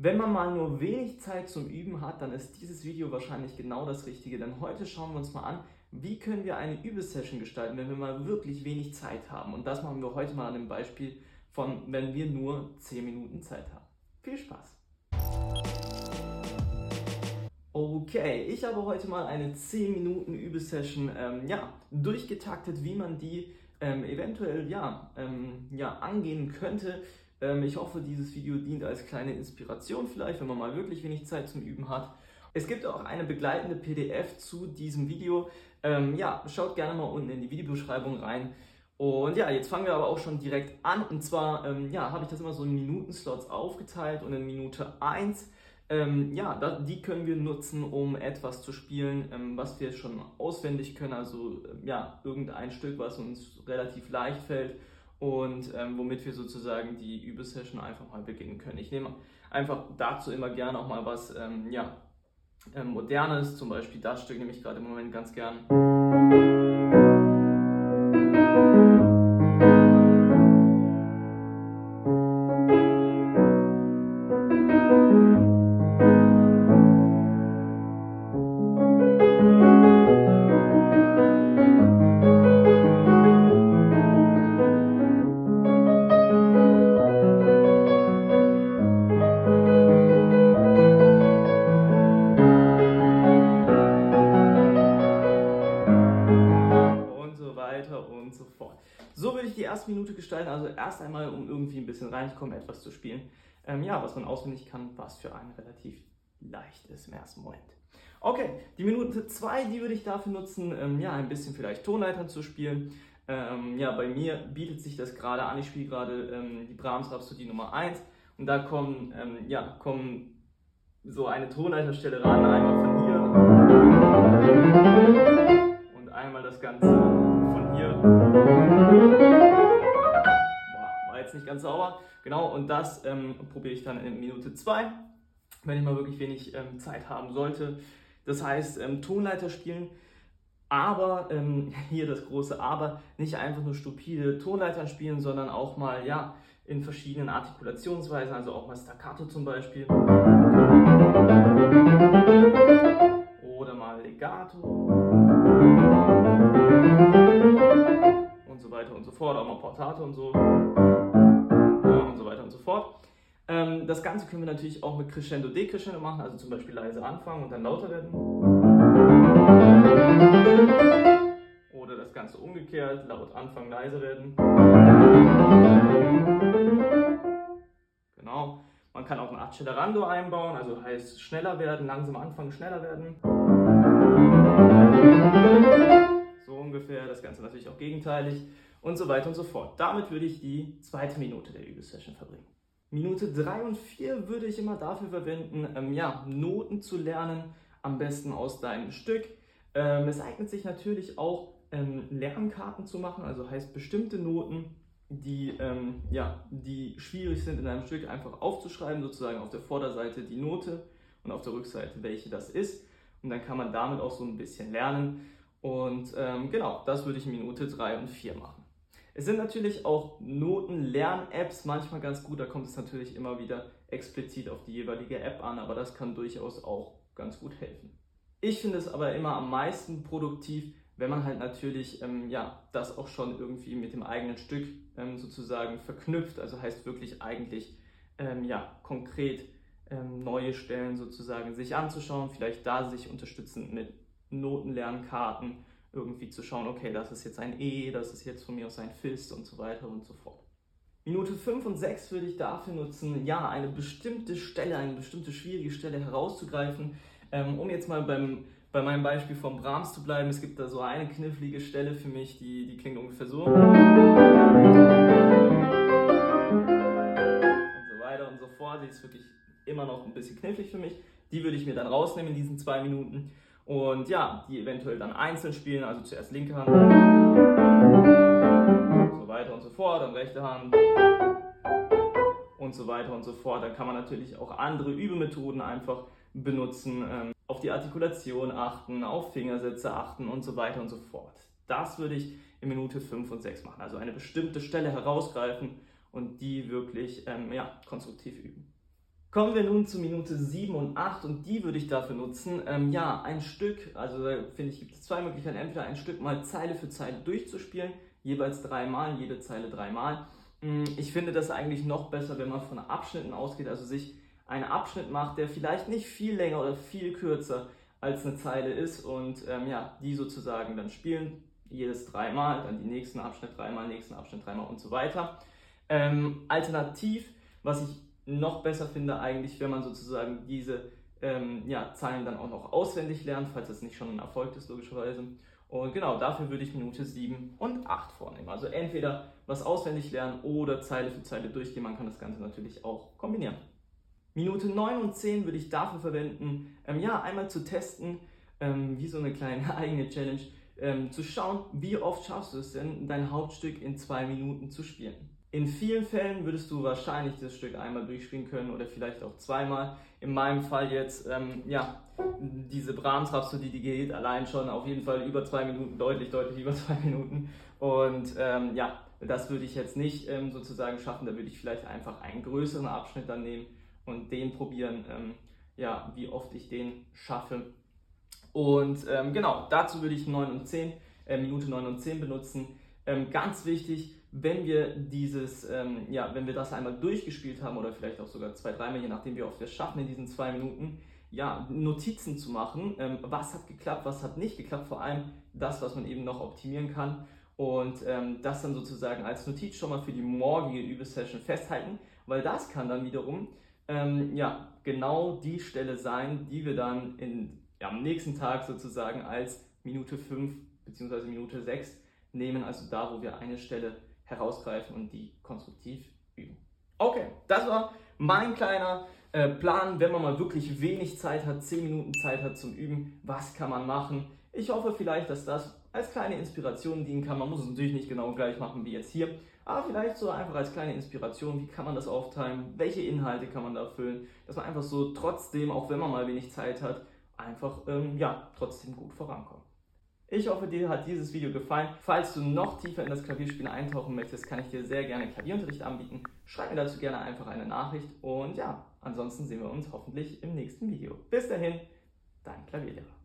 Wenn man mal nur wenig Zeit zum Üben hat, dann ist dieses Video wahrscheinlich genau das Richtige, denn heute schauen wir uns mal an, wie können wir eine Übesession gestalten, wenn wir mal wirklich wenig Zeit haben. Und das machen wir heute mal an dem Beispiel von, wenn wir nur 10 Minuten Zeit haben. Viel Spaß! Okay, ich habe heute mal eine 10 Minuten Übesession ähm, ja, durchgetaktet, wie man die ähm, eventuell ja, ähm, ja, angehen könnte. Ähm, ich hoffe, dieses Video dient als kleine Inspiration vielleicht, wenn man mal wirklich wenig Zeit zum Üben hat. Es gibt auch eine begleitende PDF zu diesem Video. Ähm, ja, schaut gerne mal unten in die Videobeschreibung rein. Und ja, jetzt fangen wir aber auch schon direkt an. Und zwar ähm, ja, habe ich das immer so in Minutenslots aufgeteilt und in Minute 1 ähm, ja, da, die können wir nutzen, um etwas zu spielen, ähm, was wir schon auswendig können. Also ähm, ja, irgendein Stück, was uns relativ leicht fällt und ähm, womit wir sozusagen die Übesession einfach mal beginnen können. Ich nehme einfach dazu immer gerne auch mal was ähm, ja, ähm, Modernes, zum Beispiel das Stück nehme ich gerade im Moment ganz gern. So würde ich die erste Minute gestalten, also erst einmal, um irgendwie ein bisschen reinzukommen, etwas zu spielen. Ähm, ja, was man auswendig kann, was für einen relativ leicht ist im ersten Moment. Okay, die Minute 2, die würde ich dafür nutzen, ähm, ja, ein bisschen vielleicht Tonleitern zu spielen. Ähm, ja, bei mir bietet sich das gerade an. Ich spiele gerade ähm, die Brahms Rhapsodie Nummer 1 und da kommen, ähm, ja, kommen so eine Tonleiterstelle ran, einmal von hier und einmal das Ganze. War jetzt nicht ganz sauber. Genau, und das ähm, probiere ich dann in Minute 2, wenn ich mal wirklich wenig ähm, Zeit haben sollte. Das heißt, ähm, Tonleiter spielen, aber, ähm, hier das große Aber, nicht einfach nur stupide Tonleitern spielen, sondern auch mal, ja, in verschiedenen Artikulationsweisen, also auch mal Staccato zum Beispiel. Oder mal Legato Portate und so und so weiter und so fort. Ähm, das Ganze können wir natürlich auch mit Crescendo, Decrescendo machen, also zum Beispiel leise anfangen und dann lauter werden. Oder das Ganze umgekehrt, laut anfangen, leise werden. Genau. Man kann auch ein Accelerando einbauen, also heißt schneller werden, langsam anfangen, schneller werden ungefähr, das Ganze natürlich auch gegenteilig und so weiter und so fort. Damit würde ich die zweite Minute der Übesession verbringen. Minute 3 und 4 würde ich immer dafür verwenden, ähm, ja, Noten zu lernen, am besten aus deinem Stück. Ähm, es eignet sich natürlich auch, ähm, Lernkarten zu machen, also heißt bestimmte Noten, die, ähm, ja, die schwierig sind in einem Stück, einfach aufzuschreiben, sozusagen auf der Vorderseite die Note und auf der Rückseite welche das ist. Und dann kann man damit auch so ein bisschen lernen. Und ähm, genau, das würde ich in Minute 3 und 4 machen. Es sind natürlich auch Noten-Lern-Apps manchmal ganz gut, da kommt es natürlich immer wieder explizit auf die jeweilige App an, aber das kann durchaus auch ganz gut helfen. Ich finde es aber immer am meisten produktiv, wenn man halt natürlich ähm, ja, das auch schon irgendwie mit dem eigenen Stück ähm, sozusagen verknüpft, also heißt wirklich eigentlich ähm, ja, konkret ähm, neue Stellen sozusagen sich anzuschauen, vielleicht da sich unterstützend mit Notenlernkarten irgendwie zu schauen, okay, das ist jetzt ein E, das ist jetzt von mir aus ein Fist und so weiter und so fort. Minute 5 und 6 würde ich dafür nutzen, ja, eine bestimmte Stelle, eine bestimmte schwierige Stelle herauszugreifen. Ähm, um jetzt mal beim, bei meinem Beispiel vom Brahms zu bleiben, es gibt da so eine knifflige Stelle für mich, die, die klingt ungefähr so. Und so weiter und so fort. Die ist wirklich immer noch ein bisschen knifflig für mich. Die würde ich mir dann rausnehmen in diesen zwei Minuten und ja, die eventuell dann einzeln spielen, also zuerst linke Hand und so weiter und so fort, dann rechte Hand und so weiter und so fort. Dann kann man natürlich auch andere Übemethoden einfach benutzen, ähm, auf die Artikulation achten, auf Fingersätze achten und so weiter und so fort. Das würde ich in Minute 5 und 6 machen. Also eine bestimmte Stelle herausgreifen und die wirklich ähm, ja, konstruktiv üben. Kommen wir nun zu Minute 7 und 8 und die würde ich dafür nutzen, ähm, ja, ein Stück, also da finde ich, gibt es zwei Möglichkeiten, entweder ein Stück mal Zeile für Zeile durchzuspielen, jeweils dreimal, jede Zeile dreimal. Mm, ich finde das eigentlich noch besser, wenn man von Abschnitten ausgeht, also sich einen Abschnitt macht, der vielleicht nicht viel länger oder viel kürzer als eine Zeile ist und ähm, ja, die sozusagen dann spielen, jedes dreimal, dann die nächsten Abschnitt dreimal, nächsten Abschnitt dreimal und so weiter. Ähm, alternativ, was ich noch besser finde eigentlich, wenn man sozusagen diese ähm, ja, Zahlen dann auch noch auswendig lernt, falls es nicht schon ein Erfolg ist, logischerweise. Und genau dafür würde ich Minute 7 und 8 vornehmen. Also entweder was auswendig lernen oder Zeile für Zeile durchgehen. Man kann das Ganze natürlich auch kombinieren. Minute 9 und 10 würde ich dafür verwenden, ähm, ja, einmal zu testen, ähm, wie so eine kleine eigene Challenge, ähm, zu schauen, wie oft schaffst du es denn, dein Hauptstück in zwei Minuten zu spielen. In vielen Fällen würdest du wahrscheinlich das Stück einmal durchspielen können oder vielleicht auch zweimal. In meinem Fall jetzt, ähm, ja, diese Brahms-Rhapsodie, die geht allein schon auf jeden Fall über zwei Minuten, deutlich, deutlich über zwei Minuten. Und ähm, ja, das würde ich jetzt nicht ähm, sozusagen schaffen. Da würde ich vielleicht einfach einen größeren Abschnitt dann nehmen und den probieren, ähm, ja, wie oft ich den schaffe. Und ähm, genau, dazu würde ich 9 und 10, äh, Minute 9 und 10 benutzen. Ähm, ganz wichtig, wenn wir dieses, ähm, ja, wenn wir das einmal durchgespielt haben oder vielleicht auch sogar zwei, dreimal, je nachdem wie oft wir es schaffen in diesen zwei Minuten, ja, Notizen zu machen, ähm, was hat geklappt, was hat nicht geklappt, vor allem das, was man eben noch optimieren kann und ähm, das dann sozusagen als Notiz schon mal für die morgige Übesession festhalten, weil das kann dann wiederum ähm, ja, genau die Stelle sein, die wir dann in, am nächsten Tag sozusagen als Minute 5 bzw. Minute 6 nehmen, also da, wo wir eine Stelle herausgreifen und die konstruktiv üben. Okay, das war mein kleiner äh, Plan, wenn man mal wirklich wenig Zeit hat, 10 Minuten Zeit hat zum Üben, was kann man machen? Ich hoffe vielleicht, dass das als kleine Inspiration dienen kann. Man muss es natürlich nicht genau gleich machen wie jetzt hier, aber vielleicht so einfach als kleine Inspiration, wie kann man das aufteilen, welche Inhalte kann man da füllen, dass man einfach so trotzdem, auch wenn man mal wenig Zeit hat, einfach ähm, ja, trotzdem gut vorankommt. Ich hoffe, dir hat dieses Video gefallen. Falls du noch tiefer in das Klavierspielen eintauchen möchtest, kann ich dir sehr gerne Klavierunterricht anbieten. Schreib mir dazu gerne einfach eine Nachricht und ja, ansonsten sehen wir uns hoffentlich im nächsten Video. Bis dahin, dein Klavierlehrer.